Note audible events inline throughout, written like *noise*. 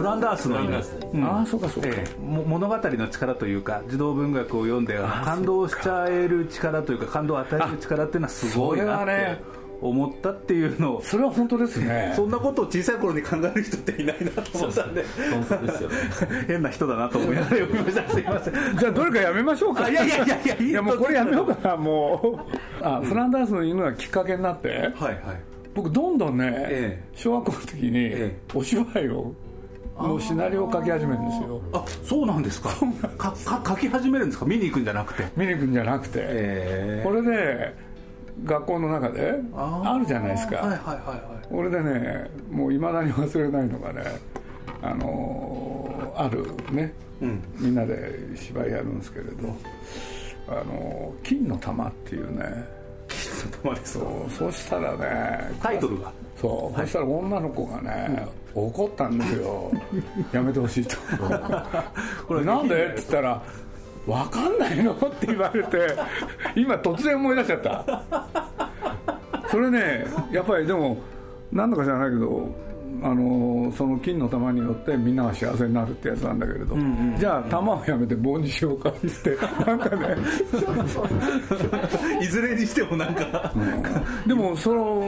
フランダースの犬。うん。ああそうかそうか、ええ、物語の力というか児童文学を読んで感動しちゃえる力というか感動を与える力っていうのはすごいなって思ったっていうのを。それは本当ですね。そんなことを小さい頃に考える人っていないなと思ったんで。本当ですよ、ね、変な人だなと思いながら読みました。すいません。じゃあどれかやめましょうか。*laughs* いやいやいやいやいやもうこ。れやめようかなもう。あ、フランダースの犬がきっかけになって、はいはい。僕どんどんね、ええ、小学校の時に、え、お芝居をのシナリオを書き始めるんですよ。あそうなんですか？かか書き始めるんですか？見に行くんじゃなくて。見に行くんじゃなくて、これで学校の中であるじゃないですか、はいはいはいはい、これでねもういまだに忘れないのがねあのあるね、うん、みんなで芝居やるんですけれど「あの金の玉」っていうね。金の玉ですそうそしたらねタイトルが。そう、はい、そしたら女の子がね、うん、怒ったんですよ。*laughs* やめてほしいと。*laughs* これ。なんで？って言ったら分かんないの？って言われて今突然思い出しちゃった。それねやっぱりでも何度か知らないけどあのその金の玉によってみんなが幸せになるってやつなんだけれど、うんうん、じゃあ玉をやめて棒にしようかって言って *laughs* なんかね。*laughs* いずれにしてもなんか、うん、でもその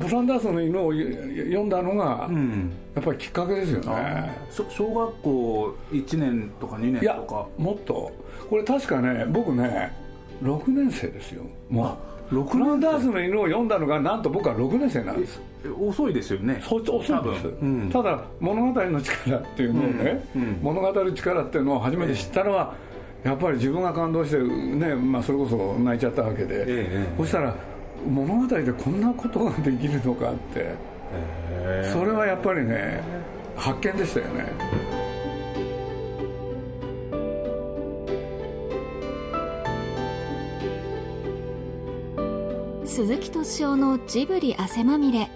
ブランダーソンの犬を読んだのが、やっぱりきっかけですよね。小学校1年とか2年とか。もっと。これ確かね僕ね6年生ですよ。もうロクランダースの犬を読んだのがなんと僕は6年生なんです。遅いですよね。遅いです、うん、ただ物語の力っていうのをね、うん。うん、物語る力っていうのを初めて知ったのは、やっぱり自分が感動してね、まあ、それこそ泣いちゃったわけで、ええ、そしたら物語でこんなことができるのかって、それはやっぱりね発見でしたよね鈴木敏夫のジブリ汗まみれ。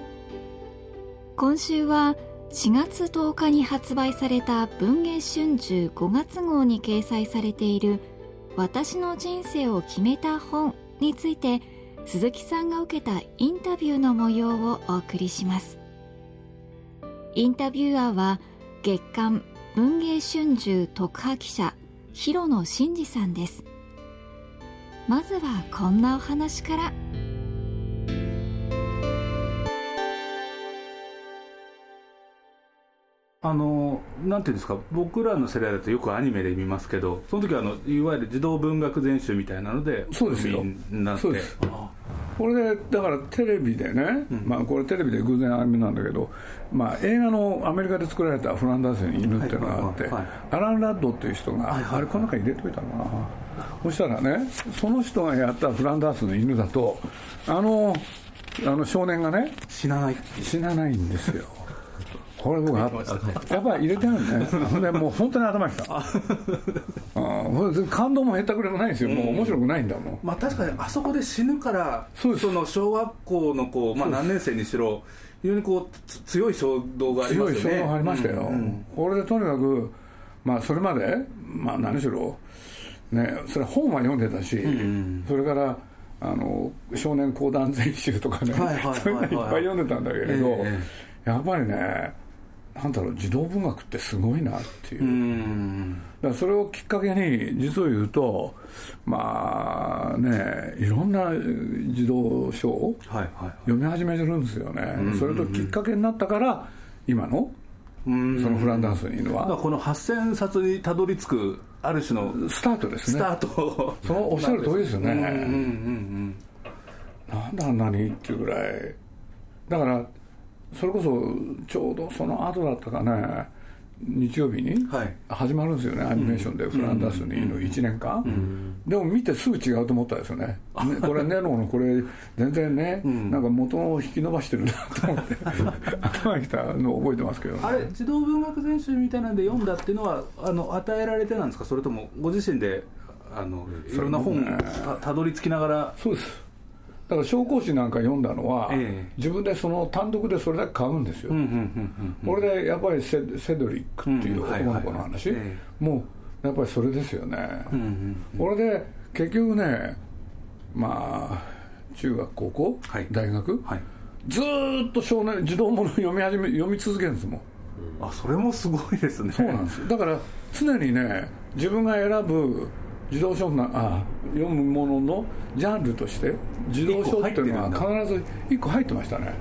今週は4月10日に発売された文藝春秋5月号に掲載されている「私の人生を決めた本」について鈴木さんが受けたインタビューの模様をお送りします。インタビュアーは月刊文藝春秋特派記者広野真二さんです。まずはこんなお話から。あのなんていうんですか僕らの世代だとよくアニメで見ますけどその時はあのいわゆる児童文学全集みたいなのでそうですよ。そうです。これでだからテレビでね、うん、まあ、これテレビで偶然アニメなんだけど、まあ、映画のアメリカで作られたフランダースに犬っていうのがあって、はい。はいはい、アラン・ラッドっていう人が、あれこの中入れといたのかな。そしたらねその人がやったフランダースの犬だとあのあの少年がね死なない。死なないんですよこれ僕やっぱり入れてあるね。ほ *laughs* んでもう本当に頭きた。*laughs* 感動もへったくれもないんですよ、もう面白くないんだもん、まあ、確かにあそこで死ぬからその小学校の子、まあ、何年生にしろ非常にこう強い衝動がありますよね。強い衝動がありましたよ、うん。うん、これでとにかく、まあ、それまで、まあ、何しろ、ね、それ本は読んでたし、それからあの少年講談全集とかね、はいはいはいはい、そういうのいっぱい読んでたんだけれど、えー、やっぱりねなんだろう児童文学ってすごいなっていう。だからそれをきっかけに実を言うとまあねいろんな児童書を読み始めてるんですよね、それときっかけになったから今のそのフランダンスにいるのはこの8000冊にたどり着くある種のスタートですね。スタート。そのおっしゃる通りですよね。なんであんなにっていうぐらい。だからそれこそちょうどその後だったかね日曜日に始まるんですよね、はい、アニメーションでフランダースにいる1年間、うん、でも見てすぐ違うと思ったんですよね、*laughs* これネロのこれ全然ね、うん、なんか元を引き伸ばしてるなと思って *laughs* 頭にきたのを覚えてますけど、ね、あれ児童文学全集みたいなんで読んだっていうのはあの与えられてなんですか？それともご自身であのいろんな本たたどり着きながら？そうですだから紹興酒なんか読んだのは、え自分でその単独でそれだけ買うんですよ、これでやっぱりセセドリックっていう男の子の話、もうやっぱりそれですよね、これで結局ねまあ中学高校、はい、大学、はい、ずっと少年児童もの読み始め読み続けるんですもん。あそれもすごいですね。そうなんです。だから常にね自分が選ぶ児童書なあ読むもののジャンルとして児童書っていうのは必ず1個入ってましたね。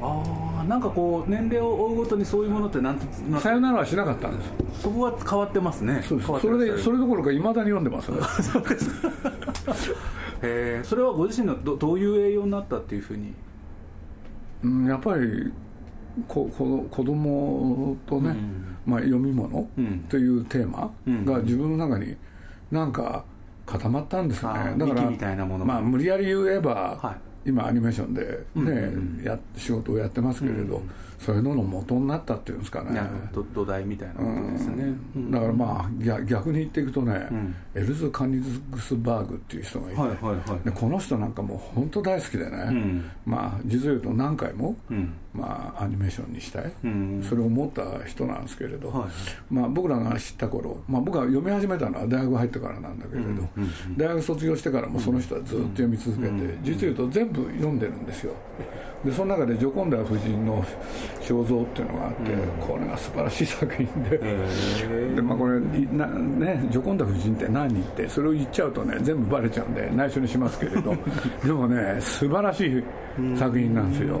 ああなんかこう年齢を追うごとにそういうものってなんてさよならはしなかったんです。そこは変わってますね。そうです。それでそれどころかいまだに読んでますね。そうです *laughs* へえそれはご自身のどどういう栄養になったっていうふうに？うん、やっぱりここ子供とね、うん、まあ、読み物というテーマが自分の中になんか固まったんですよね、だからまあ無理やり言えば、はい。今アニメーションでね、うんうんうん、や仕事をやってますけれど、うんうん、そういうのの元になったっていうんですかね。土台みたいなことですね、うん、だからまあ逆に言っていくとね、うん、エルズ・カニズグスバーグっていう人がいて、はいはいはい、でこの人なんかもう本当大好きでね、うん、まあ実を言うと何回も、まあ、アニメーションにしたい、それを思った人なんですけれど、はい、まあ、僕らが知った頃、まあ、僕は読み始めたのは大学入ってからなんだけれど、大学卒業してからもその人はずっと読み続けて、実を言うと全部読んでるんですよ。でその中でジョコンダ夫人の肖像っていうのがあって、これが素晴らしい作品で,、でまあ、これな、ね、ジョコンダ夫人って何ってそれを言っちゃうとね全部バレちゃうんで内緒にしますけれど。*laughs* でもね素晴らしい作品なんですよ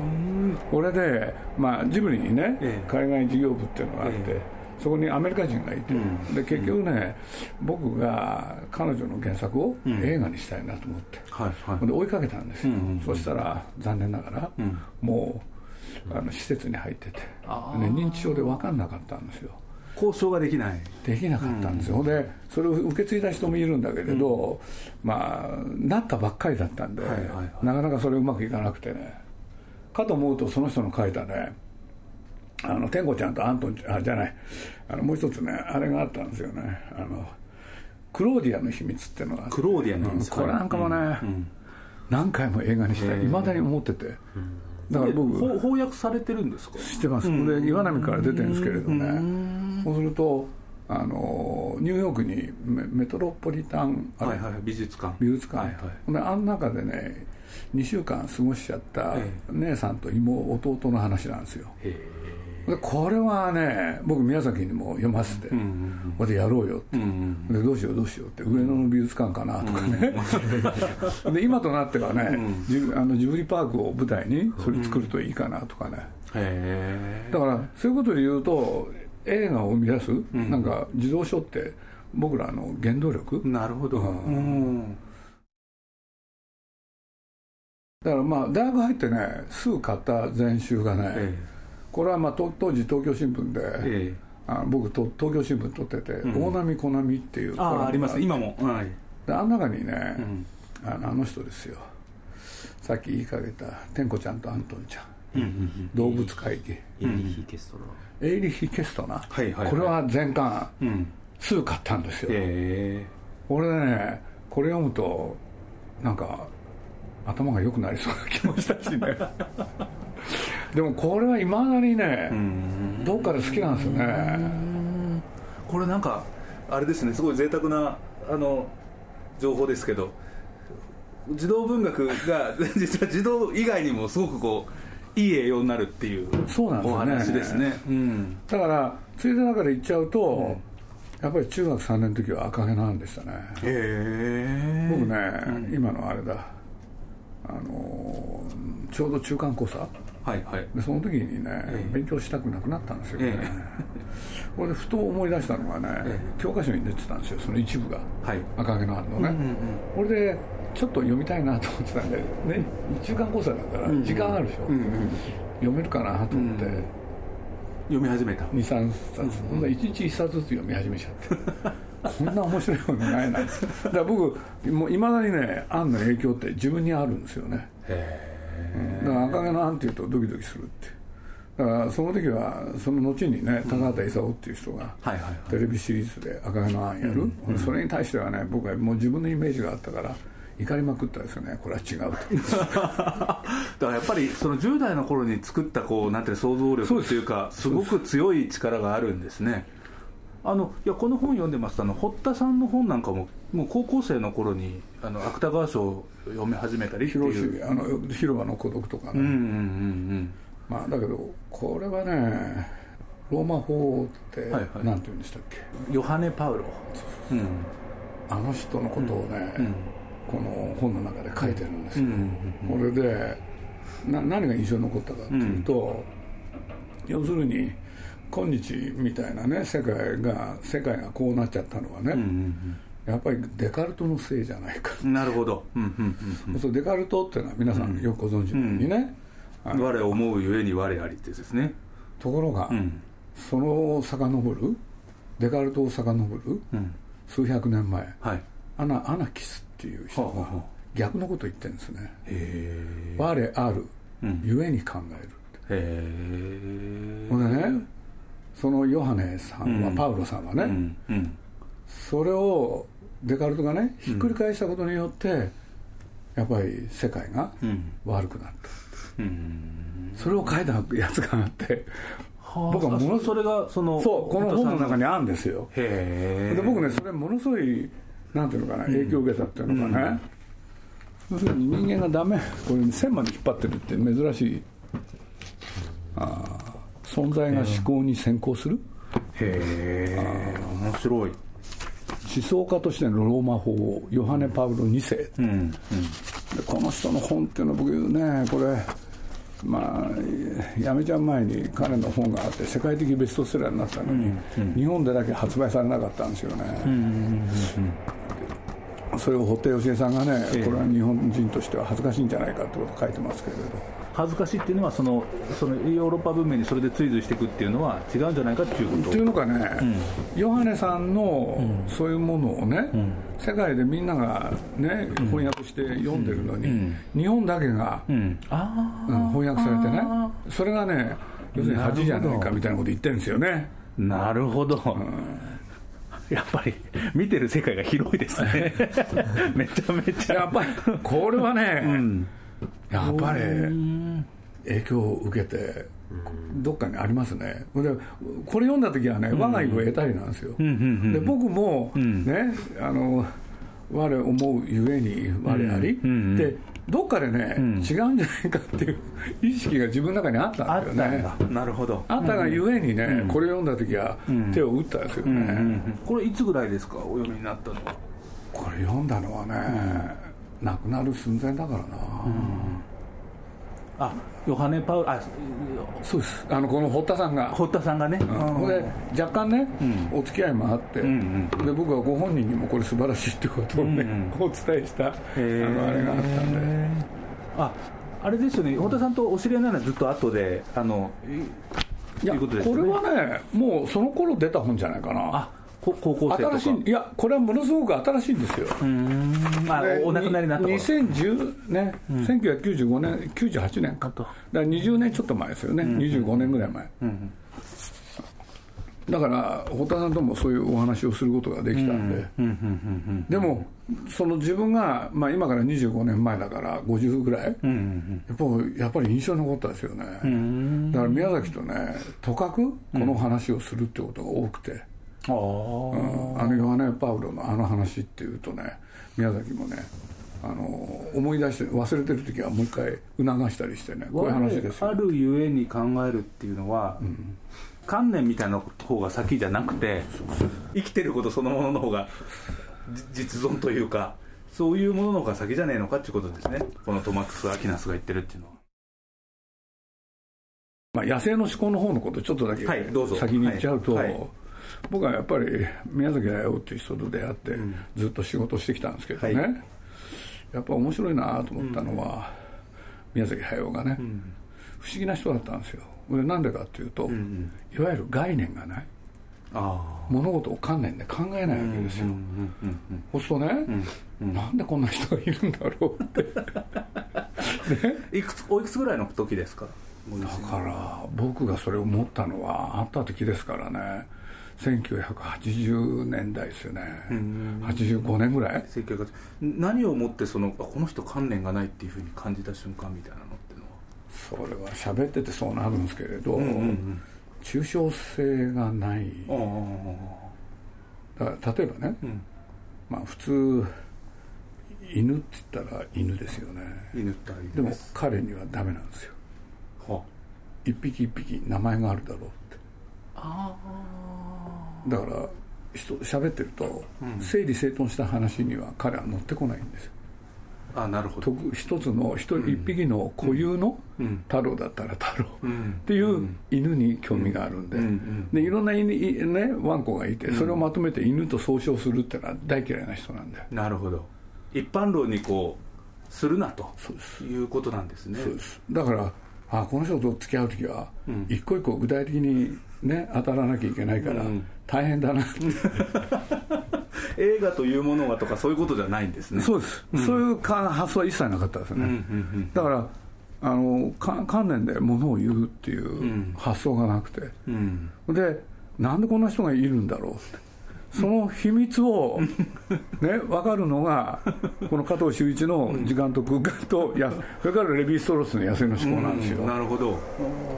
これで、まあ、ジブリにね、海外事業部っていうのがあって、そこにアメリカ人がいて、うん、で結局ね、僕が彼女の原作を映画にしたいなと思って、はいはい、で追いかけたんですよ、うんうんうん、そしたら残念ながら、もうあの施設に入ってて、ね、認知症で分かんなかったんですよ。交渉ができない。できなかったんですよ、うん、でそれを受け継いだ人もいるんだけれど、うん、まあなったばっかりだったんで、はいはいはい、なかなかそれうまくいかなくてねかと思うとその人の書いたねあの天子ちゃんとアントンあじゃないあのもう一つねあれがあったんですよね。あのクローディアの秘密っていうのがクローディアの秘密、うん、これなんかもね、うん、何回も映画にしてい。まだに思ってて、だから僕翻訳されてるんですか？知ってます、これ岩波から出てるんですけれどね、そうするとあのニューヨークにメメトロポリタン、はいはい、美術館。美術館、はいはい、あの中でね2週間過ごしちゃった姉さんと妹弟の話なんですよ、でこれはね僕宮崎にも読ませて、うんうんうん、でやろうよって、うんうん、でどうしようどうしようって。上野の美術館かなとかね、うん、*laughs* で今となってはね、うん、あのジブリパークを舞台にそれ作るといいかなとかね、だからそういうことで言うと映画を生み出す、うん、なんか児童書って僕らの原動力。なるほど、うんだからまあ大学入ってねすぐ買った全集がね、ええ。これはまあ当時東京新聞で、ええ、あ僕と東京新聞撮ってて「大波小波」っていうああります今も、はい、であん中にね、うん、あのあの人ですよ。さっき言いかけた天子ちゃんとアントンちゃん。動物会議。エイリヒ・ケストナエイリヒ・ケストナ、はいはいはい、これは全巻、うん、すぐ買ったんですよ、え。ー、俺ねこれ読むとなんか頭が良くなりそうな気もしたしね。*laughs* でもこれはいまだにねどっかで好きなんですよね。これなんかあれですねすごい贅沢なあの情報ですけど児童文学が *laughs* 実は児童以外にもすごくこういい栄養になるっていうそうなんです、ね、お話ですね、うん、だからついで中で言っちゃうと、うん、やっぱり中学3年の時は赤毛なんでしたね。へえ僕ね、うん、今のあれだあのちょうど中間考査はいはい、でその時にね、え勉強したくなくなったんですよね、えこれでふと思い出したのがね、え教科書に出てたんですよその一部が、はい、赤毛のアンのね、うんうんうん、これでちょっと読みたいなと思ってたんで、ね、中間講座だから時間あるでしょ、うんうん、読めるかなと思って、うん。うん、読み始めた。23冊、うんうん、1日1冊ずつ読み始めちゃってこんな面白いものないな。だから僕もいまだにねアンの影響って自分にあるんですよね。へえだから赤毛のアンっていうとドキドキするって。だからその時はその後にね高畑勲っていう人がテレビシリーズで赤毛のアンやる、それに対してはね僕はもう自分のイメージがあったから怒りまくったですよねこれは違うと。*laughs* だからやっぱりその10代の頃に作ったこうなんていう想像力っていうかすごく強い力があるんですねあのいやこの本読んでますあの堀田さんの本なんかももう高校生の頃にあの芥川賞を読み始めたりっていう。あの広場の孤独とかね、うんうんうんうん、まあだけどこれはねローマ法ってはいはい。何て言うんでしたっけ、ヨハネ・パウロ。うん。あの人のことをね、うん。この本の中で書いてるんですよ、うんこれでな何が印象に残ったかっていうと、要するに今日みたいなね世界が世界がこうなっちゃったのはね、うんやっぱりデカルトのせいじゃないか、うんなるほど。うんうんうんそうデカルトっていうのは皆さんよくご存知のようにね、あの我思うゆえに我ありってですね。ところが、うん。その遡るデカルトを遡るうん。数百年前はい。アナアナキスっていう人が逆のこと言ってるんですね。へ我あるうん。ゆえに考えるえへえ。ほんでねそのヨハネさんは、うん。パウロさんはね、うんうん。それをデカルトがねひっくり返したことによって、やっぱり世界がうん。悪くなった。うん。それを書いたやつがあって僕はものあそそれがそのそうこの本の中ににあるんですよ。で僕ねそれものすごいなんていうのかな影響を受けたっていうのかね、要するに人間がダメこういう線まで引っ張ってるって珍しいあー存在が思考に先行する？へえ。面白い。思想家としてのローマ法をヨハネ・パウロ2世。うんうん。でこの人の本っていうのは僕ねこれまあやめちゃう前に彼の本があって世界的ベストセラーになったのに、日本でだけ発売されなかったんですよね、それを堀田芳恵さんがね、ええ。これは日本人としては恥ずかしいんじゃないかってことを書いてますけれど恥ずかしいっていうのはそのそのヨーロッパ文明にそれで追随していくっていうのは違うんじゃないかっていうこと。っていうのがね、ヨハネさんのそういうものをね、世界でみんながね翻訳して読んでるのに、日本だけが、翻訳されてねあそれがね要するに恥じゃないかみたいなこと言ってるんですよね。あなるほど、やっぱり見てる世界が広いですね。*laughs* めちゃめちゃ。やっぱりこれはね、んやっぱり影響を受けてどっかにありますね。でこれ読んだ時はね我が意を得たりなんですよ、うんうんうんで僕もん。ね、あの我思うゆえに我あり、うんうんでどっかでね、ん。違うんじゃないかっていう *laughs* 意識が自分の中にあったあんですよね。なるほど。あったがゆえにね、これ読んだ時は手を打ったんですよね、うんうんこれいつぐらいですか？お読みになったのは。これ読んだのはね、亡くなる寸前だからな、あヨハネ・パウロあそうです。あのこの堀田さんが。堀田さんがね、ほん。で若干ね、お付き合いもあって、んで僕はご本人にもこれ素晴らしいってことをね、お伝えしたあのあれがあったんで。ああれですよね。堀田さんとお知り合いなのはずっと後であのいいやいうこれはねもうその頃出た本じゃないかな。あこ高校生とか。新しいいやこれはものすごく新しいんですよ。うーんあでお亡くなりになった頃。2010年、1995年98年か。とだから20年ちょっと前ですよね、25年ぐらい前、だから堀田さんともそういうお話をすることができたんで、うんうんうんでもその自分が、まあ、今から25年前だから50ぐらい、やっぱり印象に残ったですよね、だから宮崎とねとかくこの話をするってことが多くて、あああのヨハネ・パウロのあの話っていうとね宮崎もねあの思い出して忘れてる時はもう一回促したりしてねこういう話ですよ。あるゆえに考えるっていうのは、観念みたいな方が先じゃなくて生きてることそのものの方がじ実存というかそういうものの方が先じゃねえのかっていうことですね。このトマックス・アキナスが言ってるっていうのは。まあ、野生の思考の方のことちょっとだけはいどうぞ。先に言っちゃうと、はいはい僕はやっぱり宮崎駿っていう人と出会ってずっと仕事してきたんですけどね、はい。やっぱ面白いなと思ったのは、宮崎駿がね、不思議な人だったんですよ。これなんでかっていうと、いわゆる概念がない。あ物事を観念で考えないわけですよ、そうするとね、なんでこんな人がいるんだろうって。あ *laughs* いくつおいくつぐらいの時ですか？だから僕がそれを思ったのはあった時ですからね1980年代ですよね。85年ぐらい？1980何をもってそのあこの人観念がないっていうふうに感じた瞬間みたいなのってのは？それは喋っててそうなるんですけれど、んうん抽象性がない。あだから例えばね、ん。まあ普通犬って言ったら犬ですよね。犬ったらいいでも彼にはダメなんですよ。は一匹一匹名前があるだろうって。あだから人喋ってると、整理整頓した話には彼は乗ってこないんです。よあなるほど。一つの一一匹の固有の太郎だったら太郎。っていう犬に興味があるんで。でいろんな犬、ね、ワンコがいてそれをまとめて犬と総称するっていうのは大嫌いな人なんでなるほど。一般論にこうするなということなんですね。そうです。だからあこの人と付き合う時は一個一個具体的にね当たらなきゃいけないから大変だな映画というものがとかそういうことじゃないんですね。そうです、うん、そういう発想は一切なかったですね、うんうんうん、だからあの観念でものを言うっていう発想がなくて、うん、でなんでこんな人がいるんだろうってその秘密を、ね、分かるのが、この加藤修一の時間と空間と、やそれからレヴィ・ストロースの野生の思考なんですよ。なるほど。っ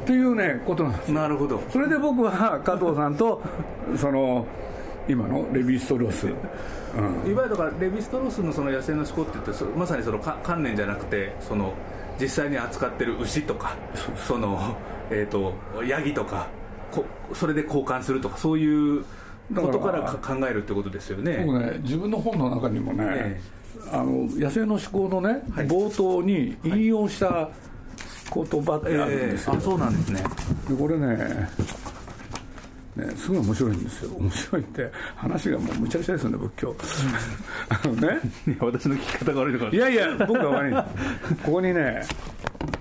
ていうね、ことなんですなるほど。それで僕は加藤さんと、その今のレヴィ・ストロース。うん、いわゆるだからレヴィ・ストロースのその野生の思考って言ってまさにその観念じゃなくてその実際に扱ってる牛とかその、えーとヤギとかこそれで交換するとかそういうことから考えるってことですよね。僕ね。自分の本の中にもね、えあの野生の思考のね、はい、冒頭に引用した言葉ってあるんですよ、えー、あそうなんですね。でこれねね、すごい面白いんですよ。面白いって話がもうむちゃくちゃですよね仏教。あのね。私の聞き方が悪いのかいやいや僕が悪い。ここにね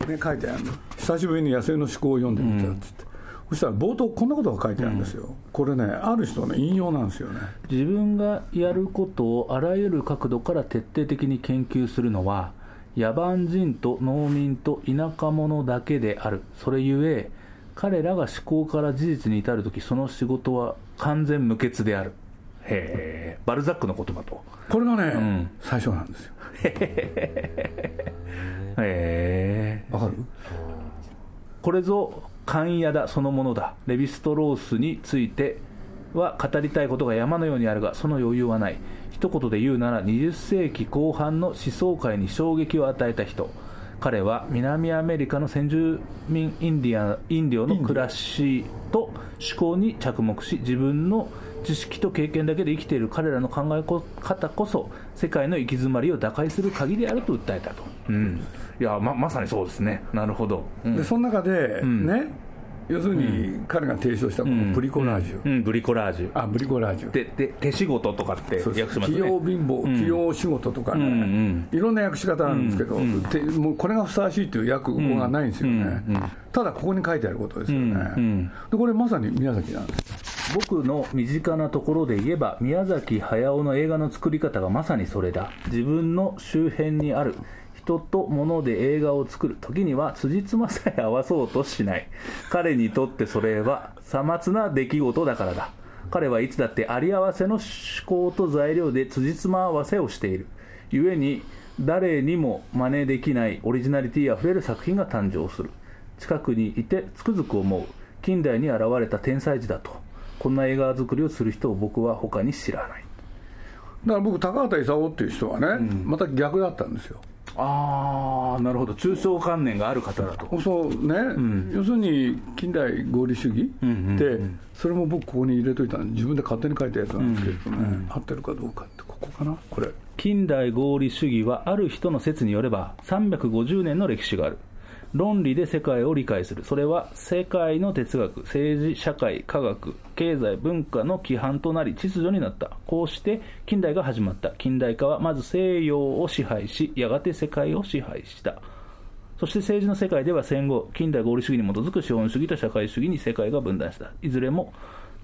ね書いてあるの。久しぶりに野生の思考を読んでみたっつって、そしたら冒頭こんなことが書いてあるんですよ、うん、これねある人の引用なんですよね。自分がやることをあらゆる角度から徹底的に研究するのは野蛮人と農民と田舎者だけである。それゆえ彼らが思考から事実に至る時その仕事は完全無欠である。へえ。バルザックの言葉と。これがね、うん、最初なんですよ。へえ。わかる？これぞ勘屋だそのものだ。レヴィストロースについては語りたいことが山のようにあるがその余裕はない。一言で言うなら20世紀後半の思想界に衝撃を与えた人。彼は南アメリカの先住民インディアインディオの暮らしと思考に着目し自分の知識と経験だけで生きている彼らの考え方こそ世界の行き詰まりを打開する鍵であると訴えたと、うん、いやままさにそうですね。なるほど、うん、でその中で、うん、ね要するに彼が提唱したこのブリコラージュ、うん、うん、ブリコラージュ。あブリコラージュ。でで手仕事とかって訳しますね。企業貧乏、企業仕事とかね、うんうん、いろんな訳し方あるんですけど、うん。うん、もうこれがふさわしいという訳語がないんですよね、うん。うん、ただここに書いてあることですよね、うん。うん、でこれまさに宮崎なんです。僕の身近なところで言えば宮崎駿の映画の作り方がまさにそれだ。自分の周辺にある人と物で映画を作る時には辻褄さえ合わそうとしない。彼にとってそれはさまつな出来事だからだ。彼はいつだってあり合わせの思考と材料で辻褄合わせをしている。故に誰にも真似できないオリジナリティあふれる作品が誕生する。近くにいてつくづく思う。近代に現れた天才児だと。こんな映画作りをする人を僕は他に知らない。だから僕高畑勲っていう人はね、うん、また逆だったんですよああなるほど。抽象観念がある方だと。そうね、うん、要するに近代合理主義って、それも僕ここに入れといた自分で勝手に書いたやつなんですけどね、うん。うん、合ってるかどうかってここかな。これ。近代合理主義はある人の説によれば350年の歴史がある論理で世界を理解する。それは世界の哲学、政治、社会、科学、経済、文化の規範となり秩序になった。こうして近代が始まった。近代化はまず西洋を支配し、やがて世界を支配した。そして政治の世界では戦後、近代合理主義に基づく資本主義と社会主義に世界が分断した。いずれも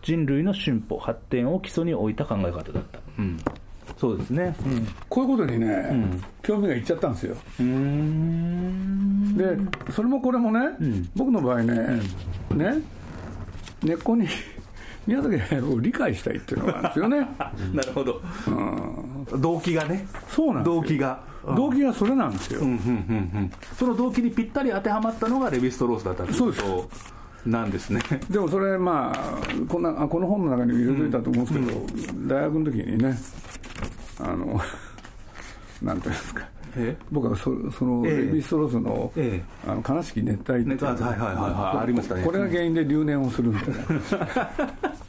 人類の進歩、発展を基礎に置いた考え方だった。うんそうですね、うん、こういうことにね、うん、興味がいっちゃったんですよ。でそれもこれもね、うん、僕の場合ね、ね根っこに宮崎駿を理解したいっていうのがあるんですよね。*laughs* なるほど、うん、動機がね。そうなんです動機が。動機がそれなんですよ、うんうんうんうん、その動機にぴったり当てはまったのがレヴィストロースだったということなんですね。でもそれまあこんなこの本の中に入れといたと思うんですけど、大学の時にねあの *laughs* なんていうんですか。僕はそそのレヴィ・ストロースの,、あの悲しき熱帯って、はいはいはいはいありましたねこれが原因で留年をするみたいな。*laughs*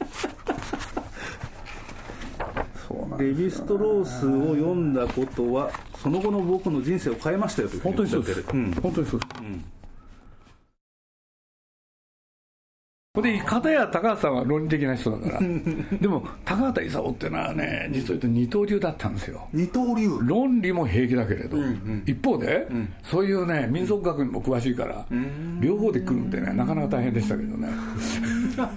レヴィ・ストロースを読んだことはその後の僕の人生を変えましたよと本当にそうです、うん、本当にそうです、うんで片や高畑さんは論理的な人だから。*laughs* でも高畑勲っていうのはね実を言うと二刀流だったんですよ。二刀流。論理も平気だけれど、うんうん、一方で、うん、そういうね民族学にも詳しいから、うん、両方で来るんでねなかなか大変でしたけどね。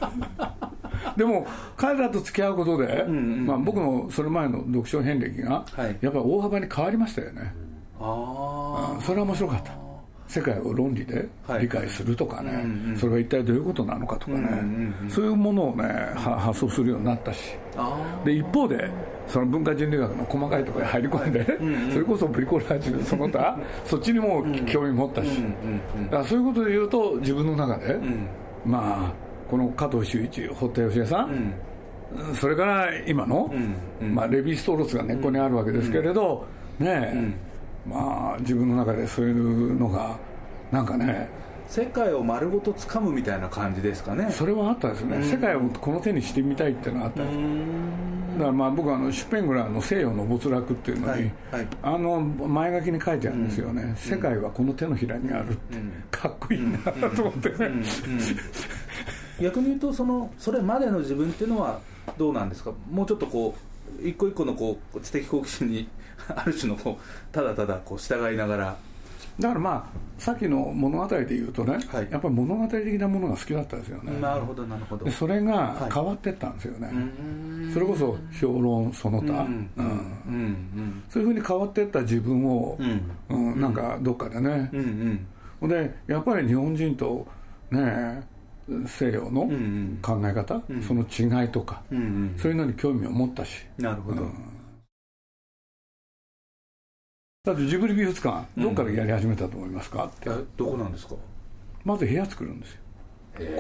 *laughs* でも彼らと付き合うことで、うんうん、まあ、僕のそれ前の読書遍歴が、やっぱり大幅に変わりましたよね。ああ、それは面白かった世界を論理で理解するとかね、はいうんうん、それは一体どういうことなのかとかね、うんうんうん、そういうものをね発想するようになったしで一方でその文化人類学の細かいところに入り込んで、うんうん、それこそブリコラージュその他そっちにも興味持ったし、だからそういうことで言うと自分の中で、うん、まあこの加藤修一堀田芳恵さん、うん、それから今の、まあ、レヴィ・ストロースが根っこにあるわけですけれど、ねえ、まあ自分の中でそういうのがなんかね世界を丸ごと掴むみたいな感じですかね。それはあったですね、世界をこの手にしてみたいっていうのはあったです。だからまあ僕はあのシュペングラーの西洋の没落っていうのに、はいはい、あの前書きに書いてあるんですよね、うん、世界はこの手のひらにあるって、うん、かっこいいなと思って。ね、逆に言うとそのそれまでの自分っていうのはどうなんですか？もうちょっとこう一個一個のこう知的好奇心に *laughs* ある種のこうただただこう従いながら。だからまあさっきの物語で言うとね、はい、やっぱり物語的なものが好きだったですよね。なるほどなるほど。それが変わっていったんですよね、はい、それこそ評論その他。そういうふうに変わっていった自分を、うん、うん、なんかどっかでね、うんうん、でやっぱり日本人とね西洋の考え方、うんうん、その違いとか、うんうん、そういうのに興味を持ったし。なるほど、うんだってジブリ美術館どっからやり始めたと思いますか？って、どこなんですか？まず部屋作るんですよ。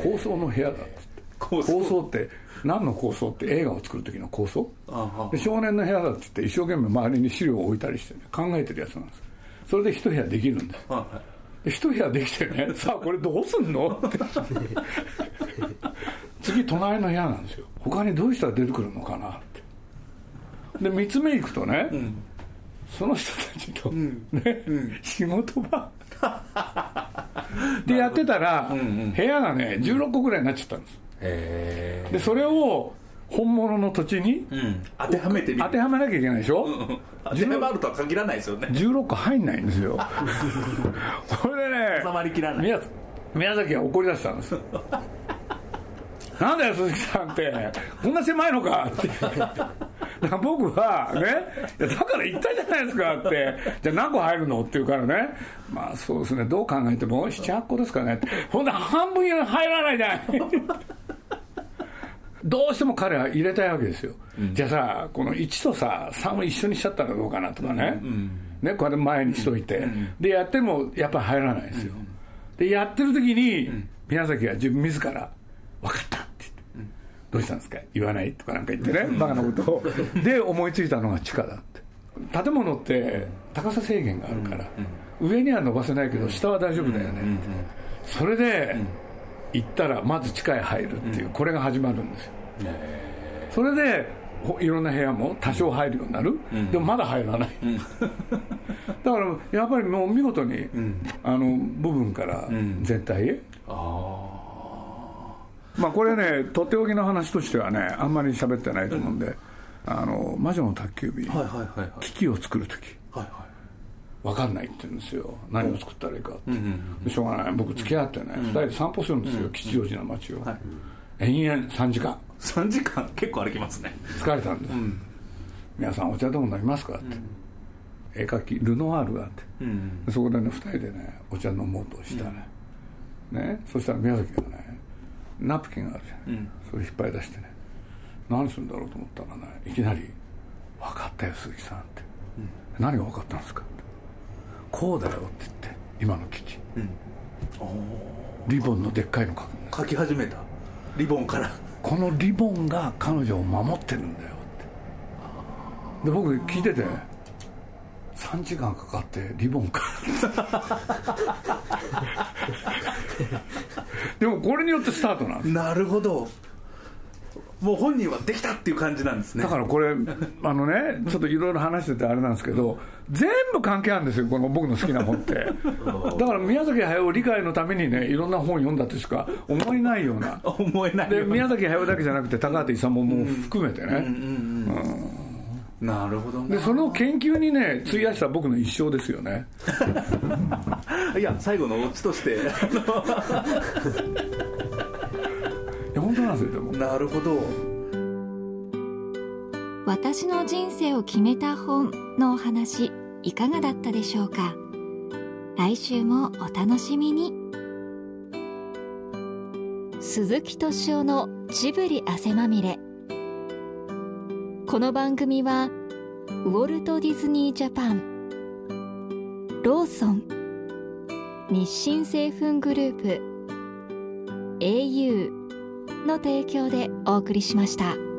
構想の部屋だっつって。構想って何の構想って？映画を作る時の構想で少年の部屋だっつって一生懸命周りに資料を置いたりして、ね、考えてるやつなんです。それで一部屋できるんです、はい、一部屋できてね *laughs* さあこれどうすんの？って。*laughs* 次隣の部屋なんですよ。他にどうしたら出てくるのかな？って。で3つ目行くとね、うんその人たちと、ね、うん、仕事場。でやってたら、うんうん、部屋がね16個ぐらいになっちゃったんです。でそれを本物の土地に、うん、当てはめて当てはめなきゃいけないでしょ、うん、当てはまるとは限らないですよね。16個入んないんですよ。*laughs* それでね収まりきらない。宮宮崎は怒り出したんです。*laughs* なんだよ鈴木さんって。こんな狭いのかって僕はね、だから言ったじゃないですかって、じゃあ何個入るのって言うからね、まあそうですね、どう考えても7、8個ですかね。ほんで半分入らないじゃない。*laughs* どうしても彼は入れたいわけですよ、うん、じゃあさこの1とさ3を一緒にしちゃったらどうかなとかね。うん、ねこれ前にしといて、うん、でやってもやっぱり入らないですよ、でやってる時に、宮崎が自分自ら分かったどうしたんですか？言わないとかなんか言ってね、バカなこと。を。で、思いついたのが地下だって。建物って高さ制限があるから、上には伸ばせないけど、下は大丈夫だよねって。それで、行ったら、まず地下へ入るっていう、これが始まるんですよ。それで、いろんな部屋も多少入るようになる、でもまだ入らない、だからやっぱりもう見事に、あの部分から全体へ、ああまあこれねとっておきの話としてはねあんまり喋ってないと思うんで、あの魔女の宅急便、はいはいはい機器を作る時、はいはい、分かんないって言うんですよ。何を作ったらいいかって、うんうん、しょうがない。僕付き合ってね、うん、2人で散歩するんですよ、吉祥寺の街を、はい、延々3時間。3時間？結構歩きますね。疲れたんです、うん、皆さんお茶でも飲みますかって、絵描きルノワールがあって、うん、そこでね2人でねお茶飲もうとしたね,、ねそしたら宮崎がねナプキンがあるじゃん、うん、それ引っ張り出してね。何するんだろうと思ったらねいきなり「分かったよ鈴木さん」って、うん、何が分かったんですか?」って「こうだよ」って言って今の機器、うん、リボンのでっかいの書く書き始めた？リボンから。このリボンが彼女を守ってるんだよって。で僕聞いてて「佐3時間かかってリボンか *laughs* でもこれによってスタートなんです。なるほど。もう本人はできたっていう感じなんですね。だからこれ *laughs* あのねちょっといろいろ話しててあれなんですけど全部関係あるんですよこの僕の好きな本って。*laughs* だから宮崎駿理解のためにねいろんな本読んだとしか思えないような。*laughs* 思えないで宮崎駿だけじゃなくて高畑勲も含めてね、なるほどでその研究にね費やした僕の一生ですよねいや最後のオチとして。いや本当なんですよでも。なるほど。私の人生を決めた本のお話いかがだったでしょうか？来週もお楽しみに。鈴木敏夫のジブリ汗まみれ。この番組はウォルト・ディズニー・ジャパン。ローソン日清製粉グループ au の提供でお送りしました。